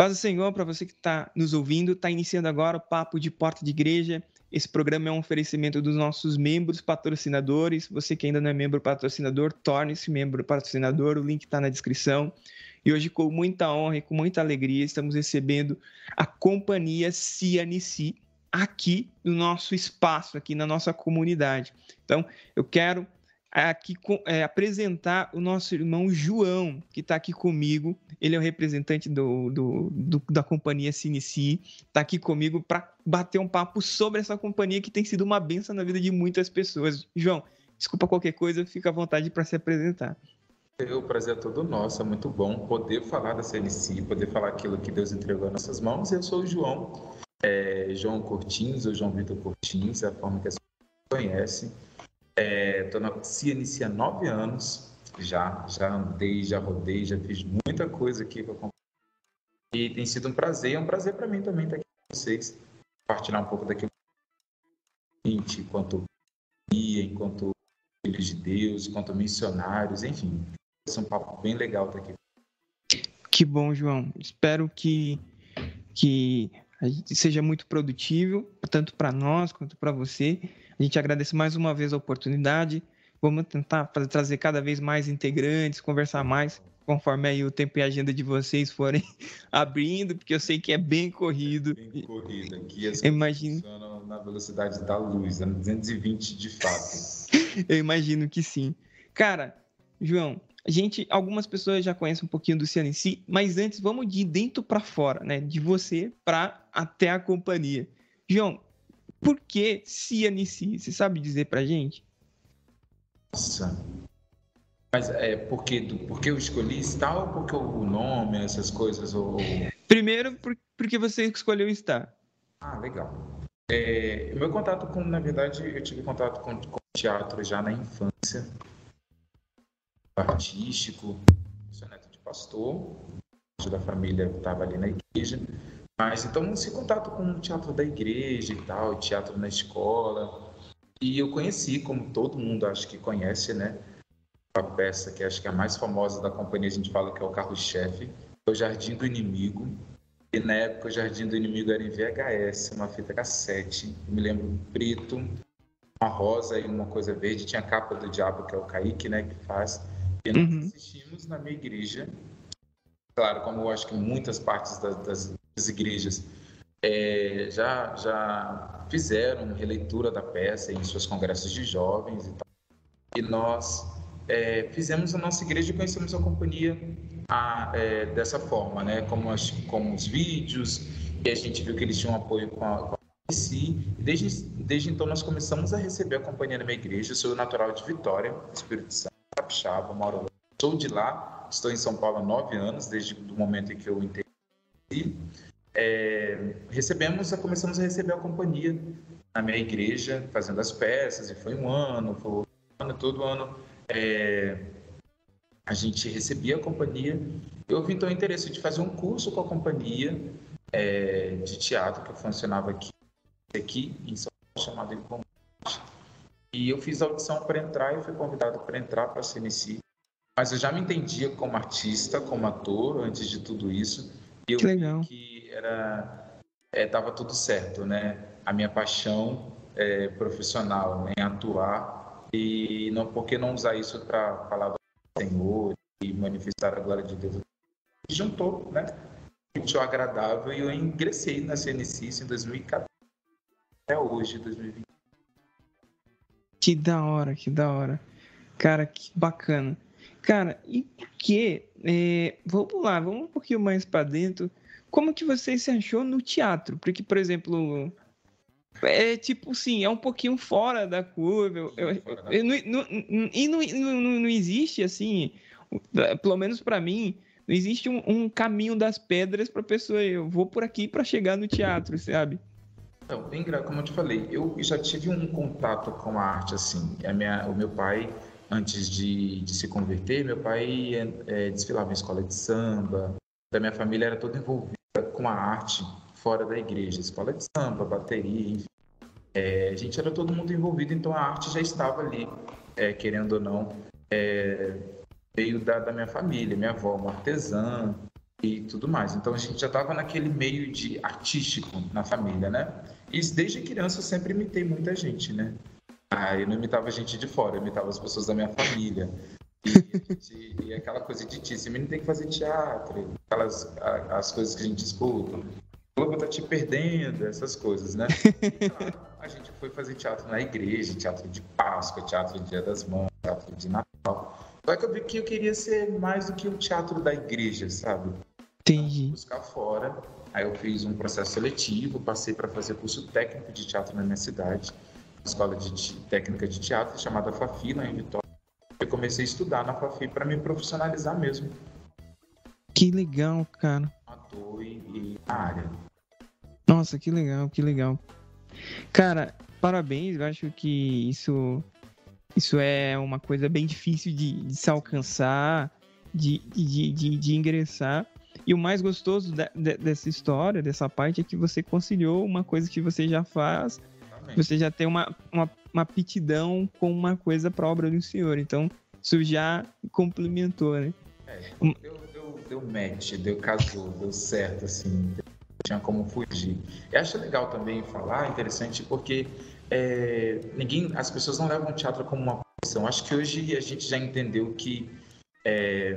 Paz do Senhor para você que está nos ouvindo. Está iniciando agora o Papo de Porta de Igreja. Esse programa é um oferecimento dos nossos membros patrocinadores. Você que ainda não é membro patrocinador, torne-se membro patrocinador. O link está na descrição. E hoje, com muita honra e com muita alegria, estamos recebendo a companhia CNC aqui no nosso espaço, aqui na nossa comunidade. Então, eu quero aqui é, apresentar o nosso irmão João, que está aqui comigo. Ele é o representante do, do, do da companhia Cinici, está aqui comigo para bater um papo sobre essa companhia que tem sido uma benção na vida de muitas pessoas. João, desculpa qualquer coisa, fica à vontade para se apresentar. O prazer é todo nosso, é muito bom poder falar da CNC, poder falar aquilo que Deus entregou em nossas mãos. Eu sou o João, é, João Cortins, ou João Vitor Cortins, é a forma que as pessoas conhecem. É, na CNC há nove anos, já, já andei, já rodei, já fiz muita coisa aqui com a companhia. E tem sido um prazer, é um prazer para mim também estar aqui com vocês, compartilhar um pouco daquilo que enquanto enquanto filhos de Deus, enquanto missionários, enfim, esse é um papo bem legal estar aqui. Que bom, João. Espero que, que seja muito produtivo, tanto para nós quanto para você. A gente agradece mais uma vez a oportunidade. Vamos tentar fazer, trazer cada vez mais integrantes, conversar mais, conforme aí o tempo e a agenda de vocês forem abrindo, porque eu sei que é bem corrido. Bem corrido. Aqui as imagino... funcionam na velocidade da luz, 220 de fato. eu imagino que sim. Cara, João, a gente, algumas pessoas já conhecem um pouquinho do CNC, mas antes vamos de dentro para fora, né? De você para até a companhia. João, por que CNC? Você sabe dizer pra gente? Nossa. Mas é porque, porque eu escolhi Star ou porque o nome, essas coisas? Ou... Primeiro, porque você escolheu Star. Ah, legal. É, meu contato com, na verdade, eu tive contato com, com teatro já na infância artístico, sou neto de pastor, da família estava ali na igreja, mas então esse contato com o teatro da igreja e tal, teatro na escola, e eu conheci, como todo mundo acho que conhece, né, a peça que acho que é a mais famosa da companhia, a gente fala que é o carro-chefe, é o Jardim do Inimigo, e na época o Jardim do Inimigo era em VHS, uma fita cassete, eu me lembro preto, uma rosa e uma coisa verde, tinha a capa do diabo, que é o Kaique, né, que faz, e nós uhum. assistimos na minha igreja, claro, como eu acho que muitas partes das, das, das igrejas é, já, já fizeram releitura da peça em seus congressos de jovens e tal. E nós é, fizemos a nossa igreja e conhecemos a companhia a, é, dessa forma, né? Como, as, como os vídeos, e a gente viu que eles tinham apoio com a, com a e desde, desde então nós começamos a receber a companhia na minha igreja. Eu sou natural de Vitória, Espírito Santo capixaba, moro lá. Sou de lá, estou em São Paulo há nove anos, desde o momento em que eu entrei. É, recebemos, começamos a receber a companhia na minha igreja, fazendo as peças, e foi um ano, foi um ano, todo ano. É, a gente recebia a companhia. Eu vi então o interesse de fazer um curso com a companhia é, de teatro que funcionava aqui, aqui em São Paulo, chamado. E eu fiz a audição para entrar e fui convidado para entrar para a CNC. Mas eu já me entendia como artista, como ator, antes de tudo isso. E eu que legal. que era estava é, tudo certo, né? A minha paixão é, profissional em atuar e não por que não usar isso para falar do Senhor e manifestar a glória de Deus. E juntou, né? Muito agradável e eu ingressei na CNC em 2014 até hoje, 2020. Que da hora, que da hora. Cara, que bacana. Cara, e por que? É, vamos lá, vamos um pouquinho mais para dentro. Como que você se achou no teatro? Porque, por exemplo, é tipo assim, é um pouquinho fora da curva. Eu, eu, eu, não, não, e não, não, não existe assim, pelo menos para mim, não existe um, um caminho das pedras para pessoa. Eu vou por aqui para chegar no teatro, sabe? Então, como eu te falei, eu já tive um contato com a arte, assim. A minha, o meu pai, antes de, de se converter, meu pai é, é, desfilava em escola de samba. Da minha família era toda envolvida com a arte fora da igreja, escola de samba, bateria, enfim. É, a gente era todo mundo envolvido, então a arte já estava ali, é, querendo ou não. É, veio da, da, minha família, minha avó, uma artesã, e tudo mais. Então a gente já estava naquele meio de artístico na família, né? E desde criança eu sempre imitei muita gente, né? Ah, eu não imitava gente de fora, eu imitava as pessoas da minha família. E, e aquela coisa de ti, esse menino tem que fazer teatro, aquelas as coisas que a gente escuta. O Globo tá te perdendo, essas coisas, né? E, claro, a gente foi fazer teatro na igreja, teatro de Páscoa, teatro de Dia das Mães, teatro de Natal. Só que eu vi que eu queria ser mais do que o teatro da igreja, sabe? Entendi. Buscar fora. Aí eu fiz um processo seletivo, passei para fazer curso técnico de teatro na minha cidade, escola de técnica de teatro chamada Fafi, lá em Vitória. Eu comecei a estudar na Fafi para me profissionalizar mesmo. Que legal, cara. Ator e, e área. Nossa, que legal, que legal. Cara, parabéns, eu acho que isso isso é uma coisa bem difícil de, de se alcançar, de, de, de, de, ingressar. E o mais gostoso de, de, dessa história, dessa parte, é que você conciliou uma coisa que você já faz, você já tem uma, uma, uma aptidão com uma coisa para a obra do Senhor. Então, isso já complementou, né? É, deu, deu, deu match, deu casou, deu certo, assim, tinha como fugir. Eu acho legal também falar, interessante, porque é, ninguém, as pessoas não levam o teatro como uma profissão. Acho que hoje a gente já entendeu que é,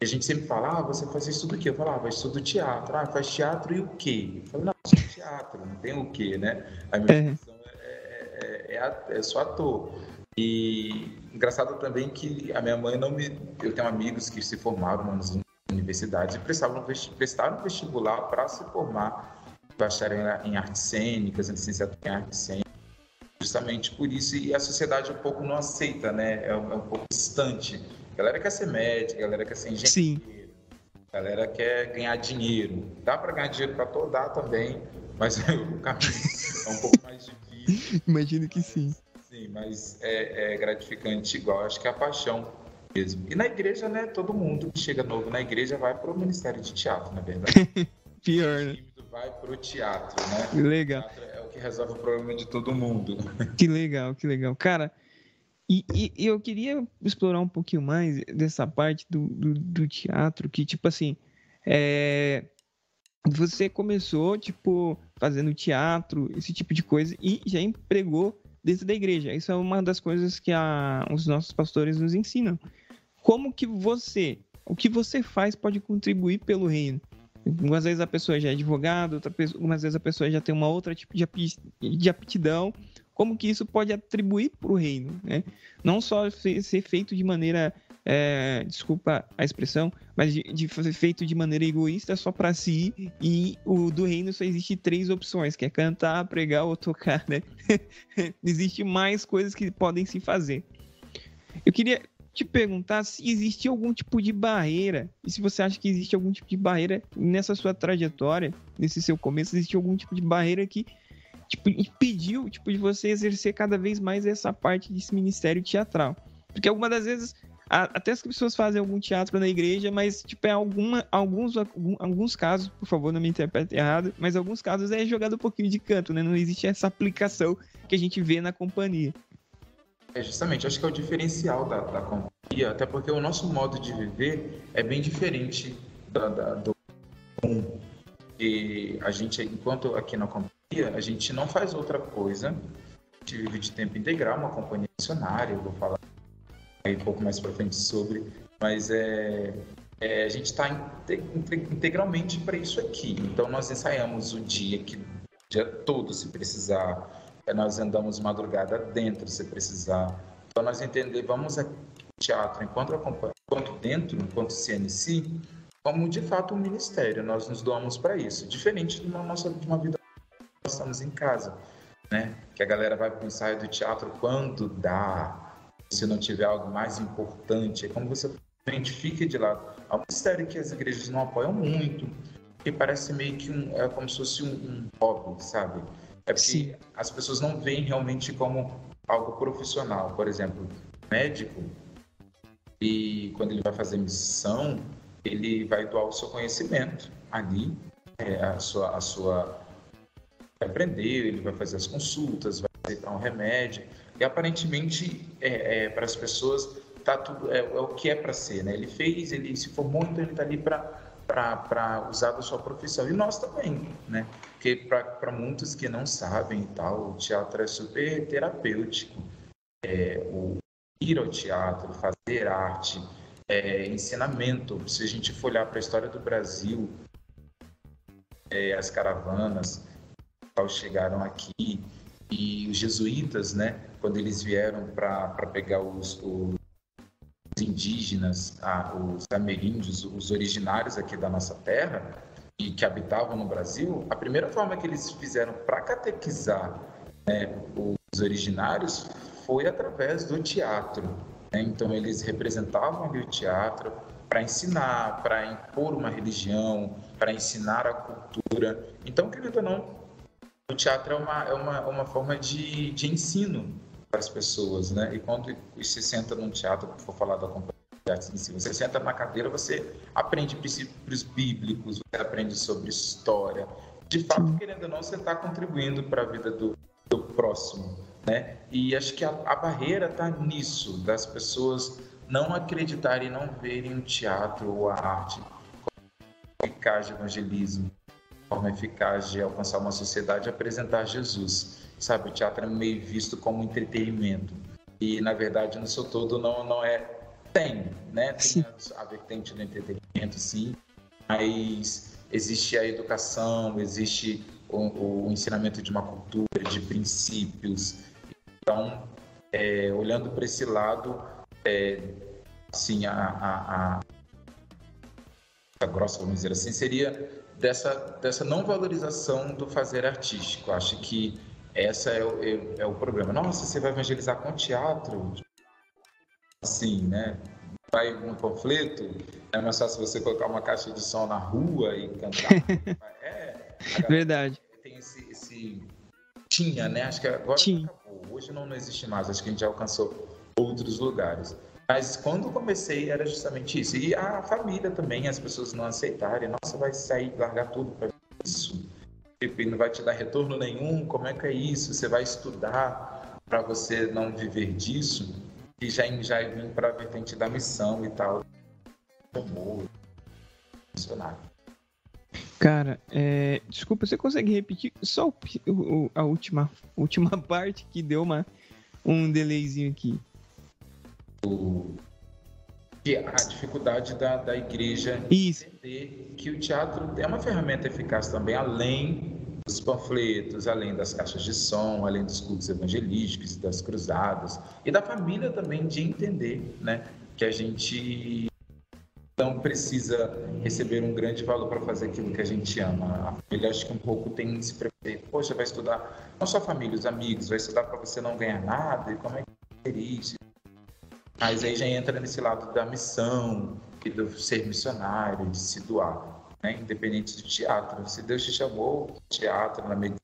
a gente sempre fala, ah, você faz isso do quê? Eu falava, ah, estudo teatro. Ah, faz teatro e o quê? Eu falei, não, só teatro, não tem o quê, né? A minha é. profissão é, é, é, é só ator. E engraçado também que a minha mãe não me... Eu tenho amigos que se formaram nas universidades e prestaram, prestaram vestibular para se formar bacharel em artes cênicas, em licenciatura em artes cênicas justamente por isso, e a sociedade um pouco não aceita, né? É um, é um pouco distante. A galera quer ser médica, a galera quer ser engenheiro, Sim. galera quer ganhar dinheiro. Dá para ganhar dinheiro para todo, dá também, mas o caminho é um pouco mais difícil. Imagino que sim. Sim, mas é, é gratificante igual, acho que é a paixão mesmo. E na igreja, né, todo mundo que chega novo na igreja vai para o Ministério de Teatro, na verdade. Pior, né? Vai para o teatro, né? Legal. O teatro é que resolve o problema de todo mundo. Que legal, que legal. Cara, e, e, eu queria explorar um pouquinho mais dessa parte do, do, do teatro, que, tipo assim, é, você começou, tipo, fazendo teatro, esse tipo de coisa, e já empregou dentro da igreja. Isso é uma das coisas que a, os nossos pastores nos ensinam. Como que você, o que você faz pode contribuir pelo reino? Algumas vezes a pessoa já é advogado, outra pessoa, algumas vezes a pessoa já tem uma outra tipo de aptidão. Como que isso pode atribuir para o reino, né? Não só ser feito de maneira, é, desculpa a expressão, mas de, de ser feito de maneira egoísta só para si e o do reino só existe três opções, que é cantar, pregar ou tocar, né? existe mais coisas que podem se fazer. Eu queria te perguntar se existe algum tipo de barreira, e se você acha que existe algum tipo de barreira nessa sua trajetória, nesse seu começo, existe algum tipo de barreira que tipo, impediu tipo, de você exercer cada vez mais essa parte desse ministério teatral. Porque algumas das vezes, até as pessoas fazem algum teatro na igreja, mas tipo, é alguma, alguns, alguns casos, por favor, não me interprete errado, mas alguns casos é jogado um pouquinho de canto, né? Não existe essa aplicação que a gente vê na companhia. É justamente, acho que é o diferencial da, da companhia, até porque o nosso modo de viver é bem diferente da, da, do comum. E a gente, enquanto aqui na companhia, a gente não faz outra coisa, a gente vive de tempo integral, uma companhia missionária, eu vou falar aí um pouco mais para frente sobre, mas é, é a gente está integralmente para isso aqui. Então nós ensaiamos o dia que o dia todo se precisar nós andamos madrugada dentro, se precisar. Então, nós entender, vamos aqui teatro enquanto, enquanto dentro, enquanto CNC, como de fato um ministério. Nós nos doamos para isso, diferente de uma nossa de uma vida estamos em casa, né? Que a galera vai para o ensaio do teatro quando dá, se não tiver algo mais importante, é como você identifica de lado. É um ministério que as igrejas não apoiam muito, que parece meio que um, é como se fosse um, um hobby, sabe? É porque Sim. as pessoas não veem realmente como algo profissional. Por exemplo, médico, e quando ele vai fazer missão, ele vai doar o seu conhecimento ali, é, a sua, a sua vai aprender, ele vai fazer as consultas, vai aceitar um remédio. E aparentemente, é, é, para as pessoas, tá tudo, é, é o que é para ser. Né? Ele fez, ele se formou, então ele está ali para usar da sua profissão. E nós também, né? Porque para muitos que não sabem e tal, o teatro é super terapêutico. É, o ir ao teatro, fazer arte, é, ensinamento. Se a gente for olhar para a história do Brasil, é, as caravanas ao chegaram aqui e os jesuítas, né, quando eles vieram para pegar os, os indígenas, os ameríndios, os originários aqui da nossa terra e que habitavam no Brasil, a primeira forma que eles fizeram para catequizar né, os originários foi através do teatro. Né? Então eles representavam ali o teatro para ensinar, para impor uma religião, para ensinar a cultura. Então, querido ou não, o teatro é uma, é uma, é uma forma de, de ensino para as pessoas, né? E quando você senta num teatro, for falar da companhia de artes em si, você senta na cadeira, você aprende princípios bíblicos, você aprende sobre história. De fato, querendo ou não, você está contribuindo para a vida do, do próximo, né? E acho que a, a barreira está nisso, das pessoas não acreditarem, não verem o teatro ou a arte como eficaz de evangelismo, forma eficaz de alcançar uma sociedade e apresentar Jesus sabe? O teatro é meio visto como entretenimento. E, na verdade, no seu todo, não, não é. Tem, né? Tem a, a vertente do entretenimento, sim, mas existe a educação, existe o, o ensinamento de uma cultura, de princípios. Então, é, olhando para esse lado, é, assim, a, a, a, grossa, vamos dizer assim, seria dessa, dessa não valorização do fazer artístico. Acho que essa é o, é, é o problema. Nossa, você vai evangelizar com teatro? Assim, né? Vai um panfleto, é mais fácil você colocar uma caixa de som na rua e cantar. é, verdade. Tem esse, esse, Tinha, né? Acho que agora Tinha. acabou. Hoje não, não existe mais. Acho que a gente já alcançou outros lugares. Mas quando comecei era justamente isso. E a família também, as pessoas não aceitarem. Nossa, vai sair, largar tudo para isso e não vai te dar retorno nenhum, como é que é isso? Você vai estudar para você não viver disso? E já, já vim para a vertente da missão e tal. Amor. Cara, é... desculpa, você consegue repetir só o, o, a última, última parte que deu uma, um delayzinho aqui? O... A dificuldade da, da igreja Isso. entender que o teatro é uma ferramenta eficaz também, além dos panfletos, além das caixas de som, além dos cultos evangelísticos, das cruzadas, e da família também de entender né, que a gente não precisa receber um grande valor para fazer aquilo que a gente ama. A família acho que um pouco tem esse preconceito. Poxa, vai estudar, não só a família, os amigos, vai estudar para você não ganhar nada, e como é que é isso? Mas aí já entra nesse lado da missão, e do ser missionário, de se doar né? independente do teatro. Se Deus te chamou, teatro, na medicina,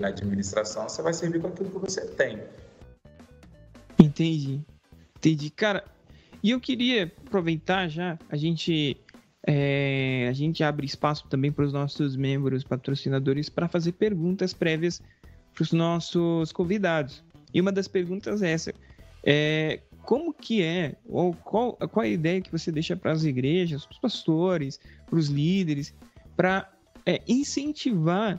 na administração, você vai servir com aquilo que você tem. Entendi. Entendi. Cara, e eu queria aproveitar já, a gente, é, a gente abre espaço também para os nossos membros patrocinadores para fazer perguntas prévias para os nossos convidados. E uma das perguntas é essa. É, como que é, ou qual, qual a ideia que você deixa para as igrejas, para os pastores, para os líderes, para é, incentivar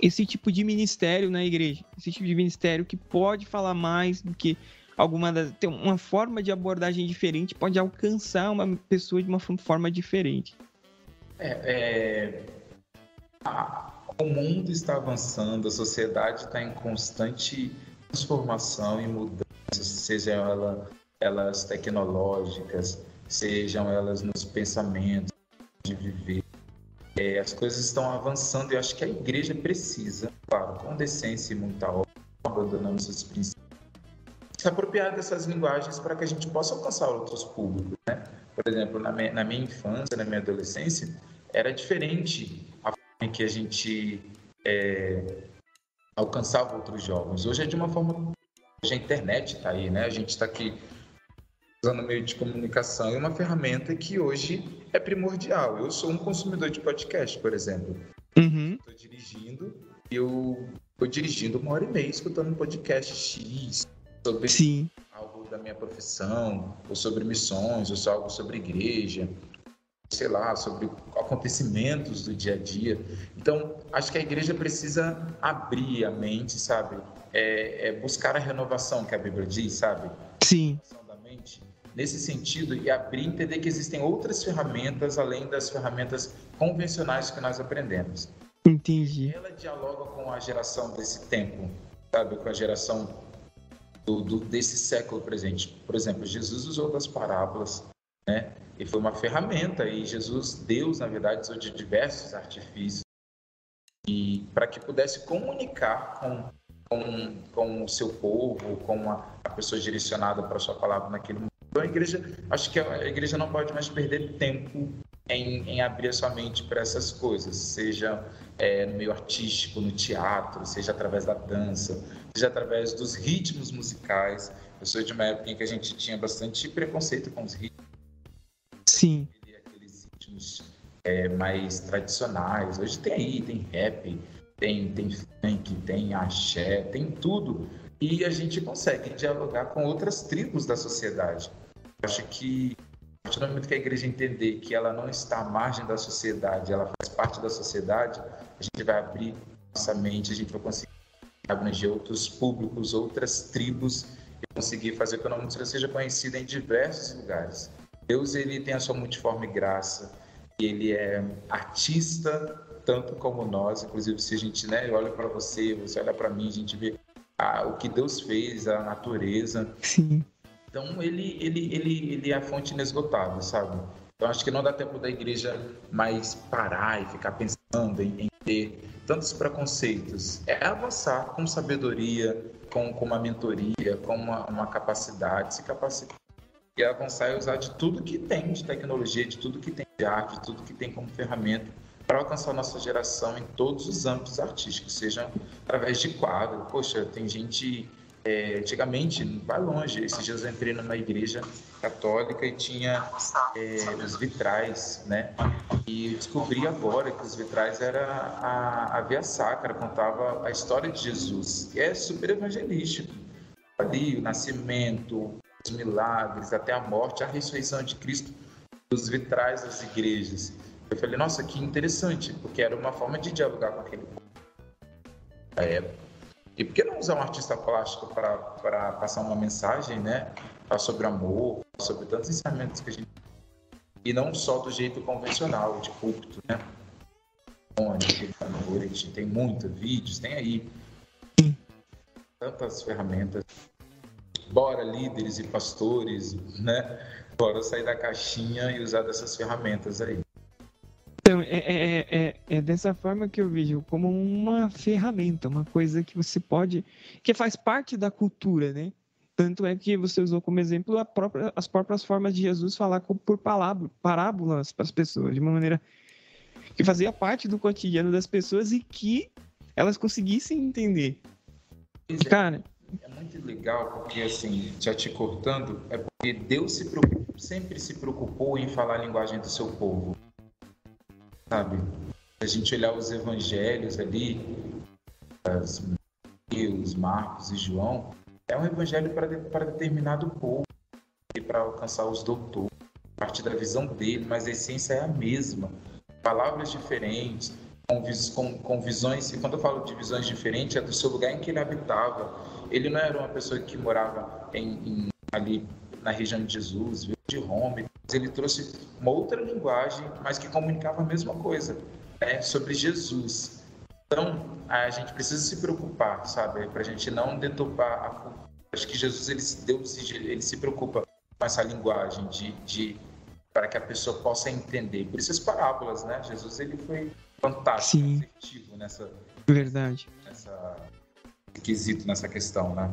esse tipo de ministério na igreja, esse tipo de ministério que pode falar mais do que alguma das, tem uma forma de abordagem diferente, pode alcançar uma pessoa de uma forma diferente. É, é... O mundo está avançando, a sociedade está em constante transformação e mudança sejam ela, elas tecnológicas, sejam elas nos pensamentos de viver. É, as coisas estão avançando e eu acho que a igreja precisa, claro, com decência e muita obra, abandonando seus princípios, se apropriar dessas linguagens para que a gente possa alcançar outros públicos. Né? Por exemplo, na minha, na minha infância, na minha adolescência, era diferente a forma em que a gente é, alcançava outros jovens. Hoje é de uma forma Hoje a internet está aí, né? A gente está aqui usando meio de comunicação e uma ferramenta que hoje é primordial. Eu sou um consumidor de podcast, por exemplo. Estou uhum. dirigindo e eu estou dirigindo uma hora e meia escutando um podcast X sobre Sim. algo da minha profissão, ou sobre missões, ou algo sobre igreja, sei lá, sobre acontecimentos do dia a dia. Então, acho que a igreja precisa abrir a mente, sabe? É, é buscar a renovação que a Bíblia diz, sabe? Sim. Da mente, nesse sentido, e abrir entender que existem outras ferramentas além das ferramentas convencionais que nós aprendemos. Entendi. Ela dialoga com a geração desse tempo, sabe? Com a geração do, do, desse século presente. Por exemplo, Jesus usou das parábolas, né? E foi uma ferramenta, e Jesus, Deus, na verdade, usou de diversos artifícios e para que pudesse comunicar com, com, com o seu povo, com a, a pessoa direcionada para a sua palavra naquele momento. Então, a igreja, acho que a igreja não pode mais perder tempo em, em abrir a sua mente para essas coisas, seja é, no meio artístico, no teatro, seja através da dança, seja através dos ritmos musicais. Eu sou de uma época em que a gente tinha bastante preconceito com os ritmos. Sim. Aqueles ritmos é, mais tradicionais. Hoje tem aí, tem rap, tem, tem funk, tem axé, tem tudo. E a gente consegue dialogar com outras tribos da sociedade. Acho que a partir do momento que a igreja entender que ela não está à margem da sociedade, ela faz parte da sociedade, a gente vai abrir nossa mente, a gente vai conseguir abranger outros públicos, outras tribos e conseguir fazer com que a música seja conhecida em diversos lugares. Deus ele tem a sua multiforme graça, e ele é artista tanto como nós, inclusive se a gente né, olha para você, você olha para mim, a gente vê ah, o que Deus fez, a natureza. Sim. Então ele, ele, ele, ele é a fonte inesgotável, sabe? Então acho que não dá tempo da igreja mais parar e ficar pensando em, em ter tantos preconceitos. É avançar com sabedoria, com, com uma mentoria, com uma, uma capacidade, se capacitar e avançar e usar de tudo que tem de tecnologia, de tudo que tem de arte, de tudo que tem como ferramenta para alcançar nossa geração em todos os âmbitos artísticos, seja através de quadro. Poxa, tem gente é, antigamente, vai longe. Esses dias eu entrei numa igreja católica e tinha é, os vitrais, né? E descobri agora que os vitrais era a, a Via Sacra, contava a história de Jesus. É super evangelístico. Ali, o nascimento, os milagres, até a morte, a ressurreição de Cristo, os vitrais das igrejas. Eu falei, nossa, que interessante, porque era uma forma de dialogar com aquele povo da época. E por que não usar um artista plástico para passar uma mensagem, né? Falar sobre amor, sobre tantos ensinamentos que a gente. E não só do jeito convencional, de púlpito, né? Tem muitos vídeos, tem aí tantas ferramentas. Bora, líderes e pastores, né? Bora sair da caixinha e usar dessas ferramentas aí. Então, é, é, é, é, dessa forma que eu vejo, como uma ferramenta, uma coisa que você pode, que faz parte da cultura, né? Tanto é que você usou como exemplo própria, as próprias formas de Jesus falar por palavra, parábolas para as pessoas, de uma maneira que fazia parte do cotidiano das pessoas e que elas conseguissem entender. É, Cara, é muito legal porque assim, já te cortando, é porque Deus se sempre se preocupou em falar a linguagem do seu povo sabe? A gente olhar os evangelhos ali, as Mateus, Marcos e João, é um evangelho para, para determinado povo e para alcançar os doutores, a partir da visão dele, mas a essência é a mesma. Palavras diferentes, com, com, com visões, e quando eu falo de visões diferentes, é do seu lugar em que ele habitava. Ele não era uma pessoa que morava em, em ali na região de Jesus, de Roma, ele trouxe uma outra linguagem, mas que comunicava a mesma coisa, né, sobre Jesus. Então, a gente precisa se preocupar, sabe, para a gente não deturpar a cultura. Acho que Jesus, ele, Deus, ele se preocupa com essa linguagem de, de para que a pessoa possa entender. Por isso as parábolas, né? Jesus, ele foi fantástico, Sim. assertivo nessa... Verdade. Nessa quesito, nessa questão, né?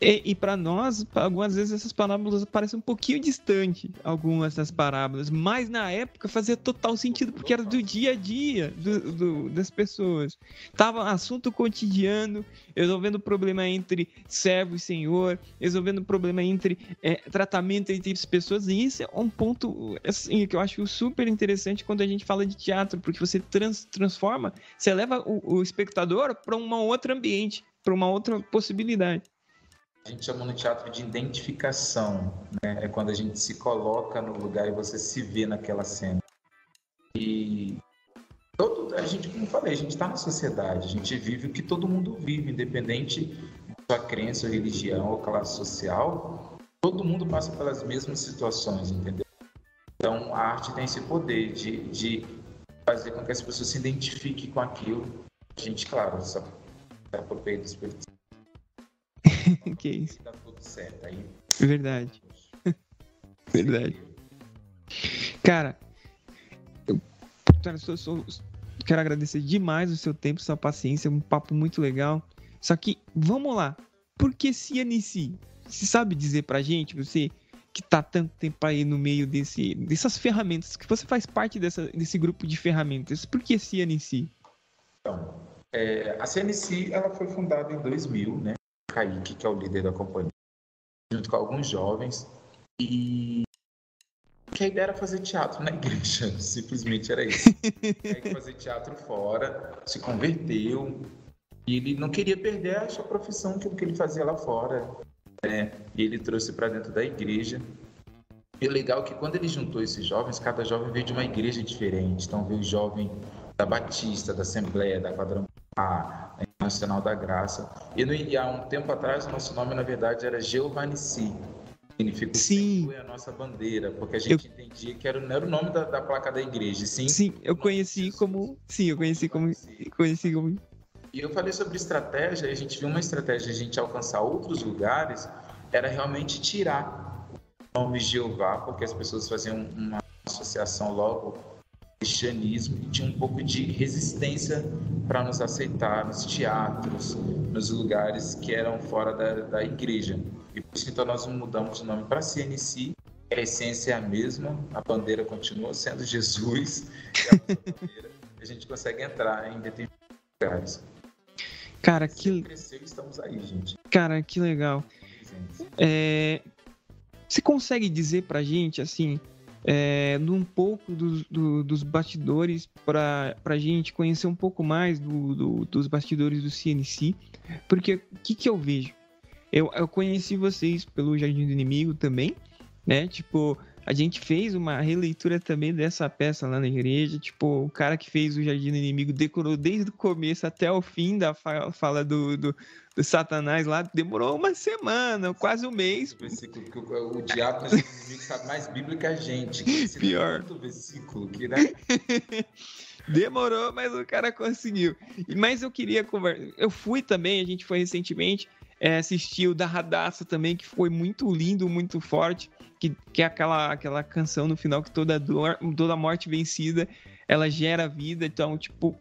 E, e para nós, algumas vezes essas parábolas parecem um pouquinho distante, algumas das parábolas, mas na época fazia total sentido, porque era do dia a dia do, do, das pessoas. Tava assunto cotidiano, resolvendo problema entre servo e senhor, resolvendo problema entre é, tratamento entre as pessoas, e isso é um ponto assim, que eu acho super interessante quando a gente fala de teatro, porque você trans, transforma, você leva o, o espectador para um outro ambiente, para uma outra possibilidade. a gente chama no teatro de identificação, né? É quando a gente se coloca no lugar e você se vê naquela cena. E todo, a gente, como eu falei, a gente está na sociedade, a gente vive o que todo mundo vive, independente de sua crença, religião ou classe social, todo mundo passa pelas mesmas situações, entendeu? Então, a arte tem esse poder de, de fazer com que as pessoas se identifiquem com aquilo. A gente, claro, só é por peito do Espírito que isso. Tá tudo certo aí. Verdade. Verdade. Cara, eu, eu sou, quero agradecer demais o seu tempo, sua paciência, um papo muito legal. Só que, vamos lá. Por que CNC? Você sabe dizer pra gente, você que tá tanto tempo aí no meio desse, dessas ferramentas, que você faz parte dessa, desse grupo de ferramentas, por que CNC? Então, é, a CNC ela foi fundada em 2000, né? Kaique, que é o líder da companhia, junto com alguns jovens, e que a ideia era fazer teatro na igreja, simplesmente era isso. Kaique fazer teatro fora, se converteu, e ele não queria perder a sua profissão, que o que ele fazia lá fora. Né? E ele trouxe para dentro da igreja. E o legal é que quando ele juntou esses jovens, cada jovem veio de uma igreja diferente. Então veio o jovem da Batista, da Assembleia, da Quadrangular, da Nacional da Graça. E, no, e, há um tempo atrás, o nosso nome, na verdade, era Giovannici. Significa sim. foi a nossa bandeira, porque a gente eu... entendia que era, não era o nome da, da placa da igreja, sim. Sim, eu conheci como. Sim, eu conheci como. Conheci como. E eu falei sobre estratégia, e a gente viu uma estratégia de a gente alcançar outros lugares, era realmente tirar o nome Jeová, porque as pessoas faziam uma associação logo cristianismo e tinha um pouco de resistência para nos aceitar nos teatros, nos lugares que eram fora da, da igreja. E por isso então nós mudamos o nome para CNC. A essência é a mesma, a bandeira continua sendo Jesus, a, a gente consegue entrar em determinados lugares. Cara, que. Cresceu, estamos aí, gente. Cara, que legal. É... Você consegue dizer pra gente, assim, é, um pouco dos, do, dos bastidores para a gente conhecer um pouco mais do, do, dos bastidores do CNC, porque o que, que eu vejo? Eu, eu conheci vocês pelo Jardim do Inimigo também, né? Tipo, a gente fez uma releitura também dessa peça lá na igreja. Tipo, o cara que fez o Jardim do Inimigo decorou desde o começo até o fim da fala do, do, do Satanás lá. Demorou uma semana, quase um mês. O versículo que o, o diabo inimigo sabe mais bíblico que a gente. Que Pior. versículo que, né? Demorou, mas o cara conseguiu. Mas eu queria conversar. Eu fui também, a gente foi recentemente é, assistir o da Radassa também, que foi muito lindo, muito forte que, que é aquela, aquela canção no final que toda dor, toda morte vencida, ela gera vida. Então, tipo,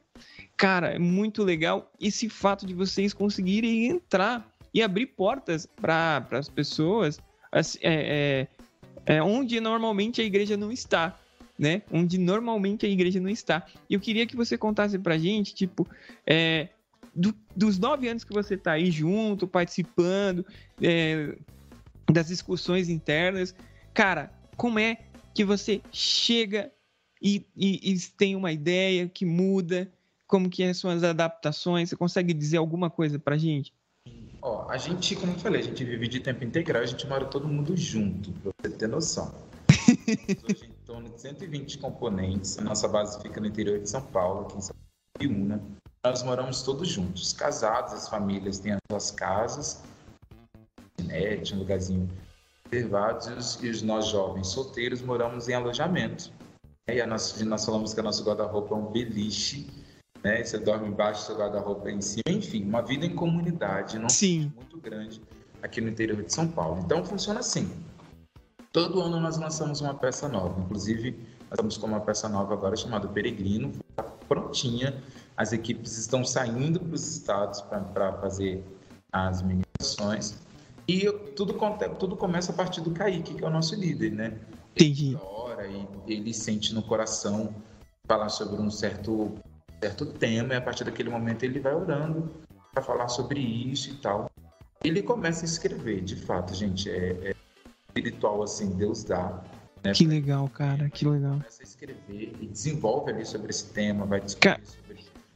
cara, é muito legal esse fato de vocês conseguirem entrar e abrir portas para as pessoas assim, é, é, é, onde normalmente a igreja não está. Né? Onde normalmente a igreja não está. E eu queria que você contasse pra gente, tipo, é, do, dos nove anos que você tá aí junto, participando, é, das discussões internas. Cara, como é que você chega e, e, e tem uma ideia que muda? Como que são as adaptações? Você consegue dizer alguma coisa pra gente? Ó, a gente, como eu falei, a gente vive de tempo integral, a gente mora todo mundo junto, pra você ter noção. Hoje em torno de 120 componentes, a nossa base fica no interior de São Paulo, aqui em São Paulo, né? Nós moramos todos juntos, casados, as famílias têm as suas casas, net, um lugarzinho reservados, e os, nós jovens solteiros moramos em alojamento. E a nossa, nós falamos que a nosso guarda-roupa é um beliche, né? Você dorme embaixo, seu guarda-roupa é em cima, enfim, uma vida em comunidade, não Sim. muito grande aqui no interior de São Paulo. Então funciona assim. Todo ano nós lançamos uma peça nova, inclusive nós estamos com uma peça nova agora chamada Peregrino, está prontinha. As equipes estão saindo para os estados para fazer as ministrações. E tudo, tudo começa a partir do Kaique, que é o nosso líder, né? Entendi. Ele ora e ele sente no coração falar sobre um certo, certo tema, e a partir daquele momento ele vai orando para falar sobre isso e tal. Ele começa a escrever, de fato, gente, é, é espiritual assim, Deus dá. Né? Que legal, cara, que legal. Ele começa a escrever e desenvolve ali sobre esse tema, vai discutir Ca...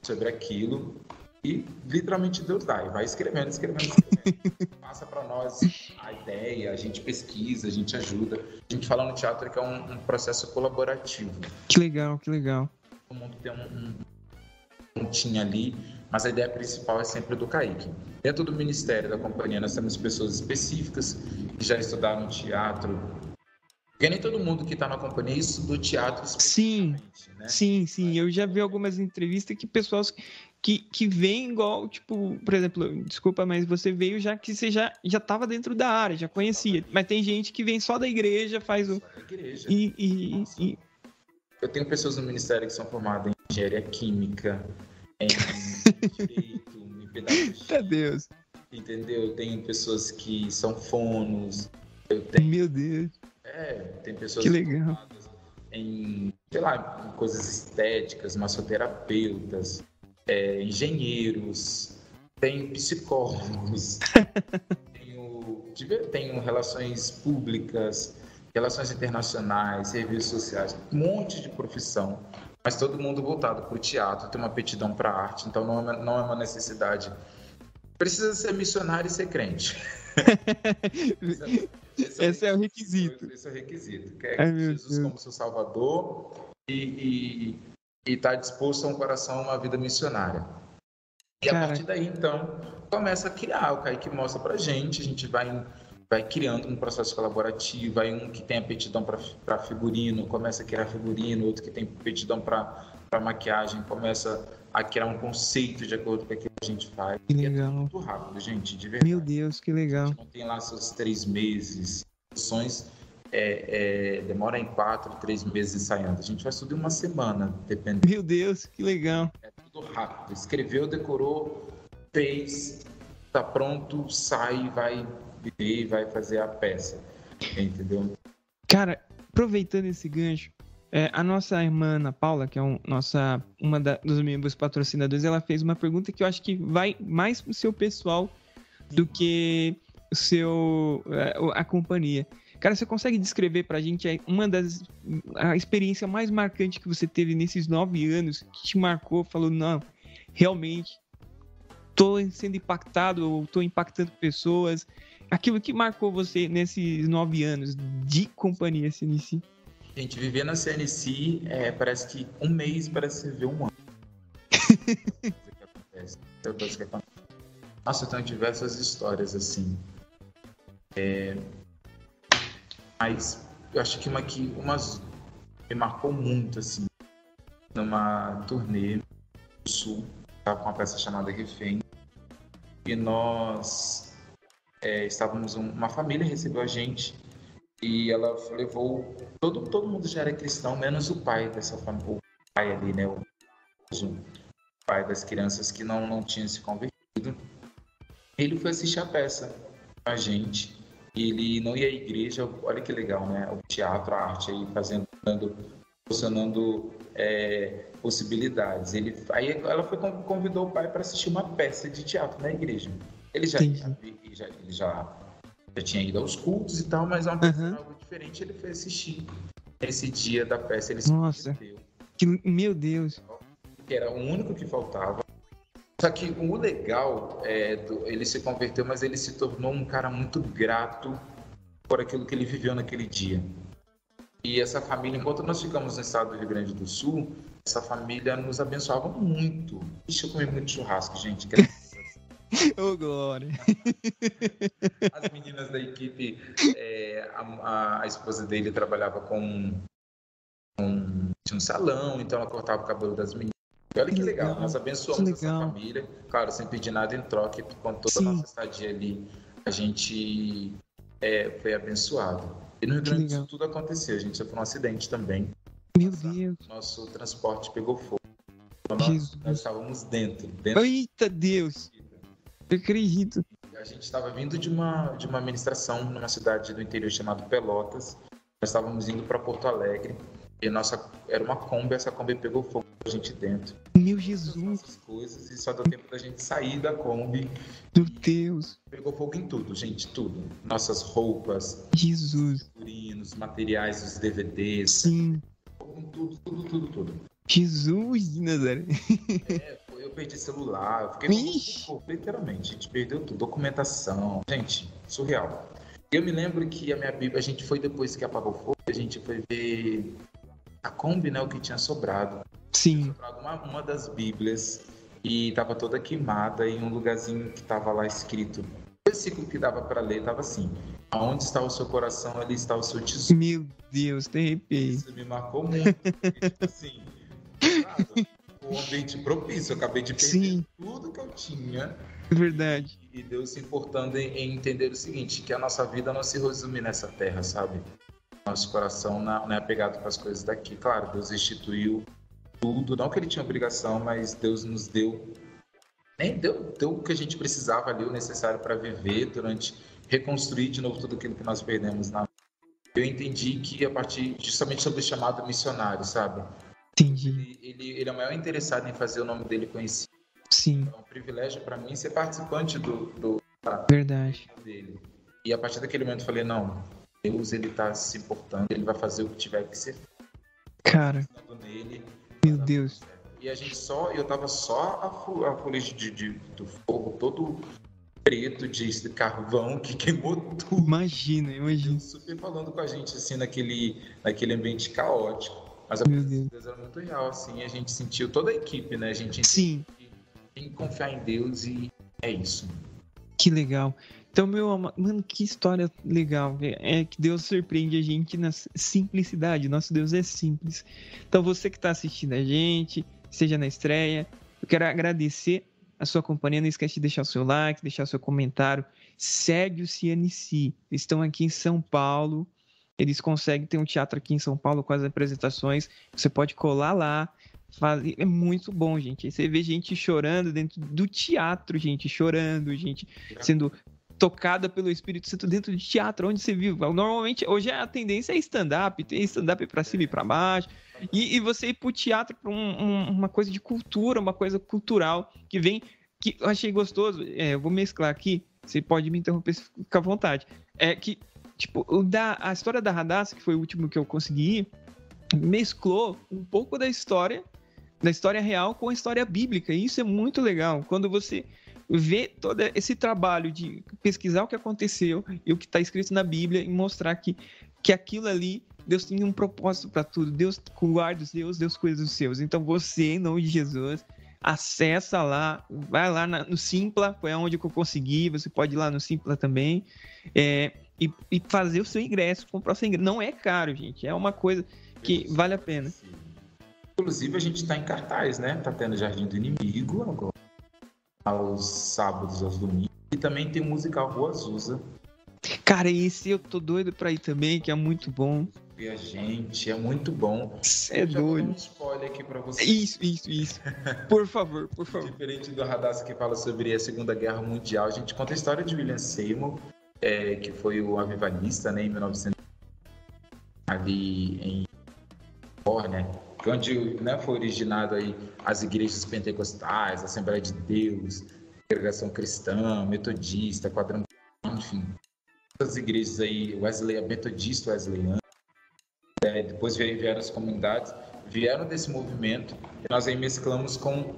sobre, aquilo. E literalmente Deus dá, e vai escrevendo, escrevendo, escrevendo. Passa para nós a ideia, a gente pesquisa, a gente ajuda. A gente fala no teatro que é um, um processo colaborativo. Que legal, que legal. Todo mundo tem um, um pontinho ali, mas a ideia principal é sempre do Kaique. Dentro do Ministério da Companhia, nós temos pessoas específicas que já estudaram teatro. Porque nem todo mundo que está na companhia estudou teatro Sim, né? sim, sim. Eu já vi algumas entrevistas que pessoas que, que vêm igual, tipo, por exemplo, desculpa, mas você veio já que você já já estava dentro da área, já conhecia. Mas tem gente que vem só da igreja, faz o. Igreja. E, e, e, Eu tenho pessoas no ministério que são formadas em engenharia química, em direito, em pedagogia. Deus. Entendeu? Eu tenho pessoas que são fonos. Eu tenho... Meu Deus. É, tem pessoas que legal. em, sei lá, em coisas estéticas, massoterapeutas, é, engenheiros, tem psicólogos, tenho, tenho relações públicas, relações internacionais, serviços sociais, um monte de profissão mas todo mundo voltado para o teatro, tem uma aptidão para a arte, então não é, não é uma necessidade. Precisa ser missionário e ser crente. esse, esse, é, esse é, o requisito. Esse é o requisito. Que é Ai, Jesus como seu Salvador e estar tá disposto a um coração a uma vida missionária. E a partir daí, então, começa a criar. O Kaique mostra pra gente, a gente vai vai criando um processo colaborativo, aí um que tem aptidão para figurino começa a criar figurino, outro que tem aptidão para maquiagem começa a criar um conceito de acordo com aquilo a gente faz. Que legal. É muito rápido, gente, de verdade. Meu Deus, que legal. A gente não tem lá seus três meses, ações é, é, demora em quatro, três meses ensaiando. A gente faz tudo em uma semana, dependendo. Meu Deus, que legal. É tudo rápido. Escreveu, decorou, fez, tá pronto, sai, vai e vai fazer a peça. Entendeu? Cara, aproveitando esse gancho, é, a nossa irmã Ana Paula, que é um, nossa, uma da, dos membros patrocinadores, ela fez uma pergunta que eu acho que vai mais pro seu pessoal do que o seu é, a, companhia. Cara, você consegue descrever pra gente uma das a experiência mais marcante que você teve nesses nove anos que te marcou, falou, não, realmente tô sendo impactado, ou tô impactando pessoas, aquilo que marcou você nesses nove anos de companhia CNC? Gente, viver na CNC é, parece que um mês parece viver um ano. Nossa, eu tenho diversas histórias assim. É... Mas eu acho que uma que umas me marcou muito assim, numa turnê no sul, estava com uma peça chamada Refém, e nós é, estávamos uma família recebeu a gente e ela levou todo todo mundo já era cristão menos o pai dessa família o pai ali né o, pai das crianças que não não tinha se convertido. Ele foi assistir a peça com a gente ele não ia à igreja olha que legal né o teatro a arte aí fazendo funcionando é, possibilidades. Ele aí ela foi convidou o pai para assistir uma peça de teatro na igreja. Ele já, já, ele já, já tinha ido aos cultos e tal, mas é uma peça uhum. algo diferente. Ele foi assistir esse dia da peça. Ele Nossa, que, meu Deus. Que era o único que faltava. Só que o legal é, do, ele se converteu, mas ele se tornou um cara muito grato por aquilo que ele viveu naquele dia. E essa família, enquanto nós ficamos no estado do Rio Grande do Sul, essa família nos abençoava muito. Ixi, eu comi muito churrasco, gente. Ô, Glória! As meninas da equipe, é, a, a, esposa dele trabalhava com, um salão, então ela cortava o cabelo das meninas. olha que, que legal, legal, nós abençoamos essa família. Claro, sem pedir nada em troca, com toda Sim. a nossa estadia ali, a gente é, foi abençoado. E no Rio Grande do Sul tudo aconteceu, a gente sofreu um acidente também. Meu nossa, Deus! Nosso transporte pegou fogo. Nós, nós, estávamos dentro, dentro. Eita Deus! Eu acredito. A gente estava vindo de uma, de uma administração numa cidade do interior chamada Pelotas. Nós estávamos indo para Porto Alegre. E nossa, era uma Kombi, essa Kombi pegou fogo a gente dentro. Meu Jesus! coisas, e só deu tempo da gente sair da Kombi. Meu Deus! Pegou fogo em tudo, gente, tudo. Nossas roupas. Jesus! Figurinos, materiais, os DVDs. Sim. Fogo em tudo, tudo, tudo, tudo. Jesus Nazaré. É, perdi celular, eu fiquei literalmente, a gente perdeu tudo, documentação, gente, surreal. Eu me lembro que a minha Bíblia, a gente foi depois que apagou o fogo, a gente foi ver a Kombi, né, o que tinha sobrado. Sim. Tinha sobrado uma, uma das Bíblias e estava toda queimada em um lugarzinho que estava lá escrito. O versículo que dava para ler estava assim: Aonde está o seu coração, ali está o seu tesouro. Meu Deus, de repente. Isso me marcou muito. tipo assim, um ambiente propício. Eu acabei de perder Sim. tudo que eu tinha. Verdade. E Deus se importando em, entender o seguinte: que a nossa vida não se resume nessa terra, sabe? Nosso coração não é apegado com as coisas daqui. Claro, Deus instituiu tudo, não que ele tinha obrigação, mas Deus nos deu nem deu, deu o que a gente precisava ali, o necessário para viver durante reconstruir de novo tudo aquilo que nós perdemos na eu entendi que a partir justamente sobre o chamado missionário, sabe? Entendi. Ele, ele, ele é o maior interessado em fazer o nome dele conhecido. Sim. É um privilégio para mim ser participante do, do verdade dele. E a partir daquele momento eu falei não, Deus ele está se importando, ele vai fazer o que tiver que ser. Cara. Nele, meu Deus. E a gente só, eu tava só a, a folha de, de, do fogo todo preto de carvão que queimou tudo. Imagina, imagina. Super falando com a gente, assim, naquele, naquele ambiente caótico. Mas a presença de Deus era muito real, assim, a gente sentiu, toda a equipe, né? A gente Sim. tem que confiar em Deus e é isso. Que legal. Então, meu mano, que história legal. É que Deus surpreende a gente na simplicidade. Nosso Deus é simples. Então, você que está assistindo a gente, seja na estreia, eu quero agradecer a sua companhia. Não esquece de deixar o seu like, deixar o seu comentário. Segue o CNC. Estão aqui em São Paulo. Eles conseguem ter um teatro aqui em São Paulo com as apresentações. Você pode colar lá. Fazer. É muito bom, gente. Aí você vê gente chorando dentro do teatro, gente chorando, gente sendo tocada pelo Espírito Santo dentro de teatro, onde você vive. Normalmente, hoje a tendência é stand-up, tem stand-up para cima e para baixo. E, e, você ir pro teatro para um, um, uma coisa de cultura, uma coisa cultural que vem. que eu achei gostoso. É, eu vou mesclar aqui. Você pode me interromper, fica à vontade. É que, tipo, o da, a história da Radassa, que foi o último que eu consegui mesclou um pouco da história, da história real com a história bíblica. E isso é muito legal. Quando você ver todo esse trabalho de pesquisar o que aconteceu e o que está escrito na Bíblia e mostrar que, que aquilo ali, Deus tem um propósito para tudo. Deus guarda os Deus, Deus cuida dos seus. Então você, em nome de Jesus, acessa lá, vai lá na, no Simpla, foi onde eu consegui, você pode ir lá no Simpla também, é, e, e, fazer o seu ingresso, comprar o seu ingresso. Não é caro, gente, é uma coisa que vale a pena. Inclusive, a gente está em cartaz, né? Tá tendo Jardim do Inimigo agora aos sábados, aos domingos. E também tem o musical Rua Azusa. Cara, esse eu tô doido pra ir também, que é muito bom. E a gente, é muito bom. É doido. um spoiler aqui pra você. Isso, isso, isso. Por favor, por favor. Diferente do Radassa que fala sobre a Segunda Guerra Mundial, a gente conta a história de William Seymour, é, que foi o avivalista, né, em 1900 ali em Córnia, onde né, foi originado aí as igrejas pentecostais, Assembleia de Deus, Congregação Cristã, Metodista, Quadrangular, enfim, as igrejas aí, Wesley, Metodista Wesleyana, é, depois vieram as comunidades, vieram desse movimento, e nós aí mesclamos com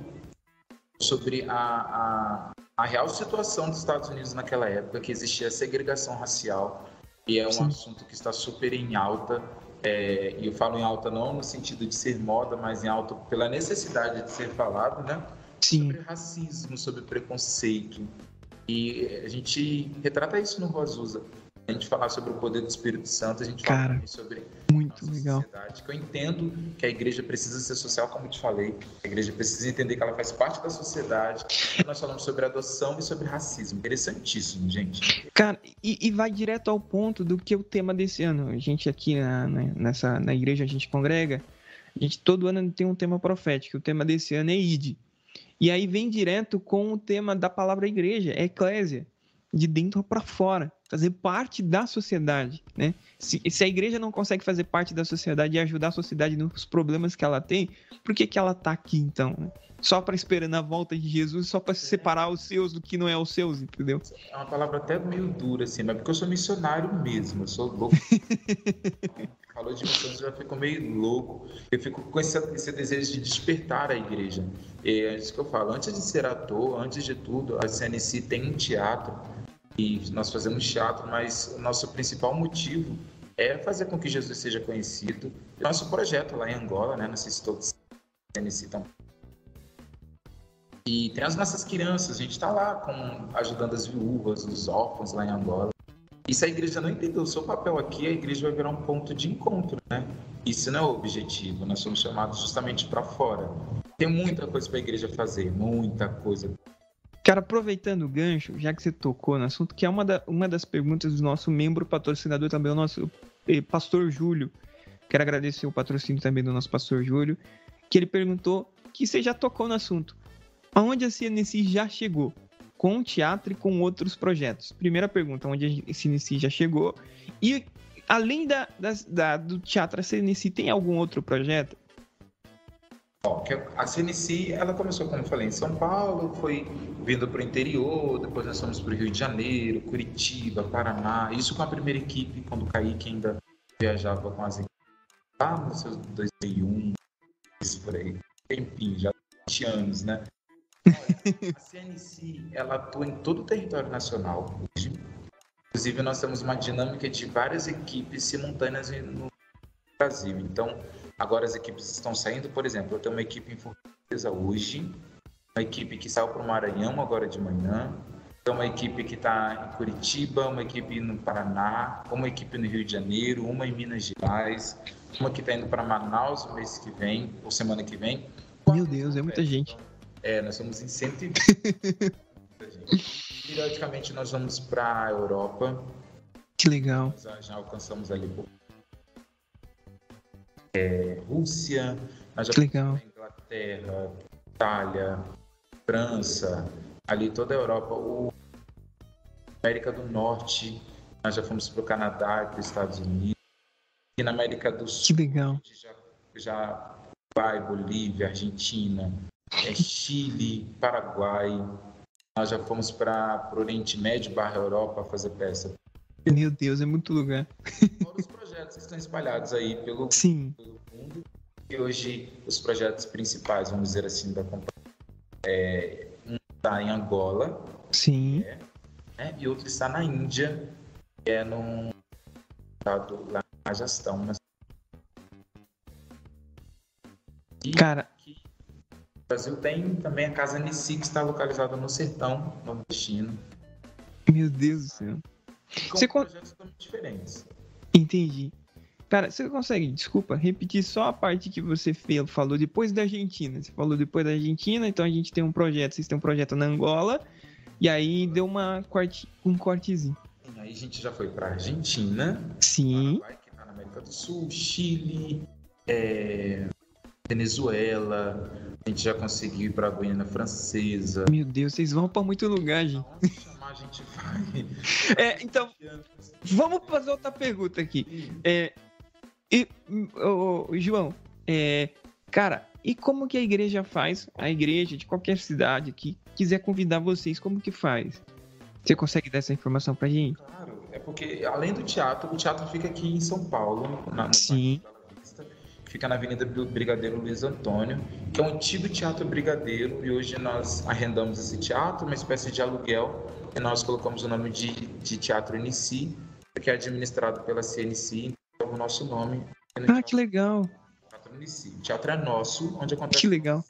sobre a, a, a real situação dos Estados Unidos naquela época, que existia segregação racial, e é um Sim. assunto que está super em alta, é, e eu falo em alta não no sentido de ser moda, mas em alta pela necessidade de ser falado, né? Sim. Sobre racismo, sobre preconceito. E a gente retrata isso no Rosusa. A gente falar sobre o poder do Espírito Santo, a gente Cara, fala sobre muito legal. sociedade. Que eu entendo que a igreja precisa ser social, como eu te falei. A igreja precisa entender que ela faz parte da sociedade. Nós falamos sobre adoção e sobre racismo. Interessantíssimo, gente. Cara, e, e vai direto ao ponto do que é o tema desse ano. A gente aqui na, na, nessa, na igreja, a gente congrega. A gente todo ano tem um tema profético. O tema desse ano é ID. E aí vem direto com o tema da palavra igreja, é eclésia, de dentro para fora. Fazer parte da sociedade, né? Se, se, a igreja não consegue fazer parte da sociedade e ajudar a sociedade nos problemas que ela tem, por que, que ela está aqui então? Né? Só para esperando a volta de Jesus, só para separar os seus do que não é os seus, entendeu? É uma palavra até meio dura, assim, mas porque eu sou missionário mesmo, eu sou louco. Falou de missões, eu já fico meio louco. Eu fico com esse, esse desejo de despertar a igreja. É isso que eu falo. Antes de ser ator, antes de tudo, a CNC tem um teatro e nós fazemos teatro, mas o nosso principal motivo é fazer com que Jesus seja conhecido. Nosso projeto lá em Angola, né? Não sei se todos estão e tem as nossas crianças, a gente está lá com, ajudando as viúvas, os órfãos lá em Angola. E se a igreja não entendeu o seu papel aqui, a igreja vai virar um ponto de encontro, né? Isso não é o objetivo, nós somos chamados justamente para fora. Tem muita coisa para a igreja fazer, muita coisa. Cara, aproveitando o gancho, já que você tocou no assunto, que é uma, da, uma das perguntas do nosso membro patrocinador também, o nosso eh, pastor Júlio. Quero agradecer o patrocínio também do nosso pastor Júlio, que ele perguntou que você já tocou no assunto aonde a CNC já chegou com o teatro e com outros projetos? Primeira pergunta, onde a CNC já chegou? E além da, da, da do teatro, a CNC tem algum outro projeto? A CNC, ela começou, como eu falei, em São Paulo, foi vindo para o interior, depois nós fomos para o Rio de Janeiro, Curitiba, Paraná, isso com a primeira equipe, quando o Kaique ainda viajava com as equipes, lá nos seus 2001, isso por aí, tempinho, já 20 anos, né? a CNC ela atua em todo o território nacional hoje. Inclusive, nós temos uma dinâmica de várias equipes simultâneas no Brasil. Então, agora as equipes estão saindo, por exemplo, eu tenho uma equipe em Fortaleza hoje, uma equipe que saiu para o Maranhão agora de manhã, tem uma equipe que está em Curitiba, uma equipe no Paraná, uma equipe no Rio de Janeiro, uma em Minas Gerais, uma que está indo para Manaus o mês que vem, ou semana que vem. Meu Deus, é muita gente. É, nós somos em 120. Periodicamente nós vamos para a Europa. Que legal. Nós já alcançamos ali é, Rússia, nós já legal. Inglaterra, Itália, França, ali toda a Europa, o América do Norte, nós já fomos para o Canadá e para os Estados Unidos. E na América do Sul, que legal. já, já vai Bolívia, Argentina, é Chile, Paraguai. Nós já fomos para o Oriente Médio barra Europa fazer peça. Meu Deus, é muito lugar. Todos os projetos estão espalhados aí pelo, Sim. pelo mundo. E hoje os projetos principais, vamos dizer assim, da companhia, é, um está em Angola. Sim. É, né, e outro está na Índia, que é num estado lá em Rajastão. Mas... E Cara, Brasil tem também a Casa Nissi, que está localizada no sertão nordestino. Meu Deus do céu. Com você projetos con... diferentes. Entendi. Cara, você consegue, desculpa, repetir só a parte que você falou depois da Argentina. Você falou depois da Argentina, então a gente tem um projeto, vocês têm um projeto na Angola, e aí deu uma corte, um cortezinho. Aí a gente já foi para Argentina, Sim. Paraguai, que tá na América do Sul, Chile, é... Venezuela, a gente já conseguiu ir para a Guiana Francesa. Meu Deus, vocês vão para muito lugar, gente. Chamar, a gente vai. É, então, vamos fazer outra pergunta aqui. É, e, oh, João, é, cara, e como que a igreja faz? A igreja de qualquer cidade que quiser convidar vocês, como que faz? Você consegue dar essa informação pra gente? Claro, é porque além do teatro, o teatro fica aqui em São Paulo, na, Sim fica na Avenida Brigadeiro Luiz Antônio, que é um antigo teatro brigadeiro, e hoje nós arrendamos esse teatro, uma espécie de aluguel, e nós colocamos o nome de, de Teatro NC, que é administrado pela CNC, então o nosso nome. É ah, teatro, que legal! Teatro NC. O teatro é nosso, onde acontece... Que legal!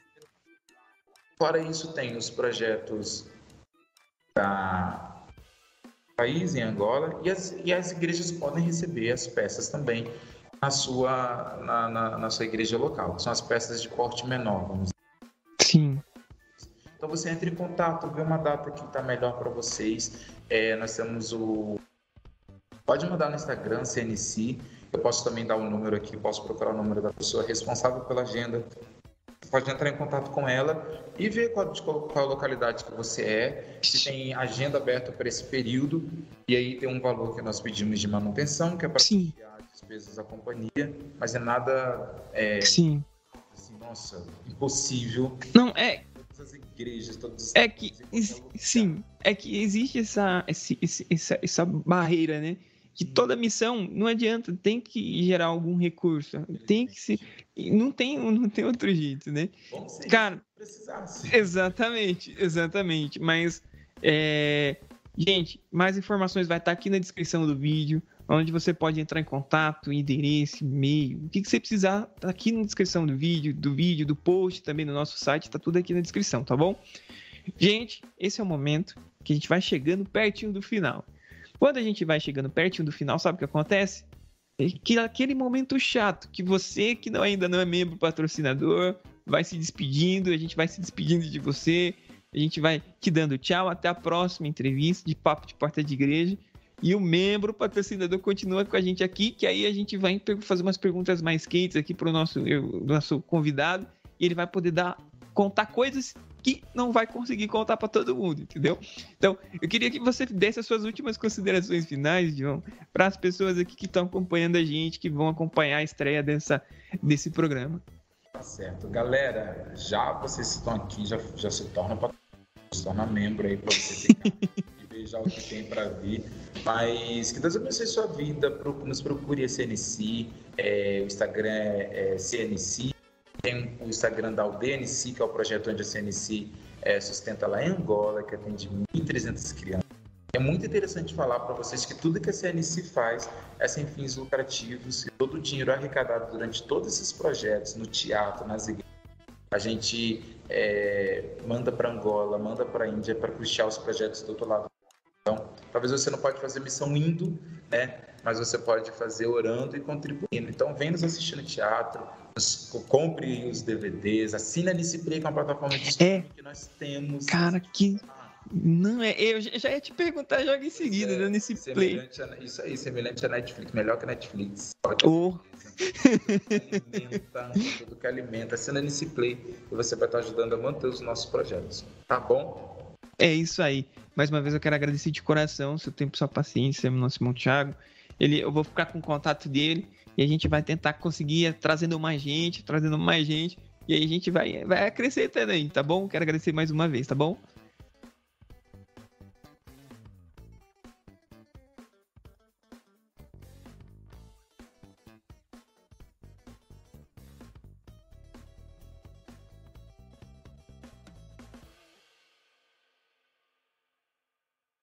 Fora isso, tem os projetos da país, em Angola, e as, e as igrejas podem receber as peças também na sua, na, na, na sua igreja local, que são as peças de porte menor, vamos dizer. Sim. Então você entra em contato, vê uma data que está melhor para vocês. É, nós temos o. Pode mandar no Instagram, CNC. Eu posso também dar o um número aqui, posso procurar o número da pessoa responsável pela agenda. pode entrar em contato com ela e ver qual, qual localidade que você é, se tem agenda aberta para esse período, e aí tem um valor que nós pedimos de manutenção, que é para despesas da companhia, mas é nada. É, Sim. Assim, nossa, impossível. Não, é. Todas as igrejas, todos os É que, sim, é que existe essa, essa, essa barreira, né? que toda missão não adianta, tem que gerar algum recurso, tem que se não tem não tem outro jeito, né? Cara, exatamente, exatamente, mas é, gente, mais informações vai estar aqui na descrição do vídeo, onde você pode entrar em contato, endereço, e-mail, o que, você precisar, tá aqui na descrição do vídeo, do vídeo, do post, também no nosso site, tá tudo aqui na descrição, tá bom? Gente, esse é o momento que a gente vai chegando pertinho do final. Quando a gente vai chegando pertinho do final, sabe o que acontece? É que aquele momento chato que você que não, ainda não é membro patrocinador vai se despedindo, a gente vai se despedindo de você, a gente vai te dando tchau até a próxima entrevista de papo de porta de igreja. E o membro patrocinador continua com a gente aqui, que aí a gente vai fazer umas perguntas mais quentes aqui para o nosso, nosso convidado. E ele vai poder dar contar coisas que não vai conseguir contar para todo mundo, entendeu? Então, eu queria que você desse as suas últimas considerações finais, João, para as pessoas aqui que estão acompanhando a gente, que vão acompanhar a estreia dessa, desse programa. Tá certo. Galera, já vocês estão aqui, já, já se torna se torna membro aí para você ficar já o que tem para vir. Mas que Deus abençoe sua vida, nos procure a CNC, é, o Instagram é, CNC tem o Instagram da UDNC, que é o projeto onde a CNC é, sustenta lá em Angola, que atende 1.300 crianças. É muito interessante falar para vocês que tudo que a CNC faz é sem fins lucrativos todo o dinheiro arrecadado durante todos esses projetos, no teatro, nas igrejas, a gente é, manda para Angola, manda para a Índia para puxar os projetos do outro lado. Então, talvez você não pode fazer missão indo, né? Mas você pode fazer orando e contribuindo. Então, vem nos assistir no teatro, compre os DVDs, assina a Play, que é uma plataforma de streaming é. que nós temos. Cara, que. Não é, eu já ia te perguntar joga em seguida, é, né, nesse Play. A, isso aí, semelhante a Netflix, melhor que a Netflix. Oh. alimenta, tudo que alimenta. Assina nesse Play e você vai estar ajudando a manter os nossos projetos. Tá bom? É isso aí. Mais uma vez eu quero agradecer de coração seu tempo, sua paciência, nosso irmão Thiago. Ele, eu vou ficar com o contato dele e a gente vai tentar conseguir trazendo mais gente, trazendo mais gente. E aí a gente vai, vai acrescentando aí, tá bom? Quero agradecer mais uma vez, tá bom?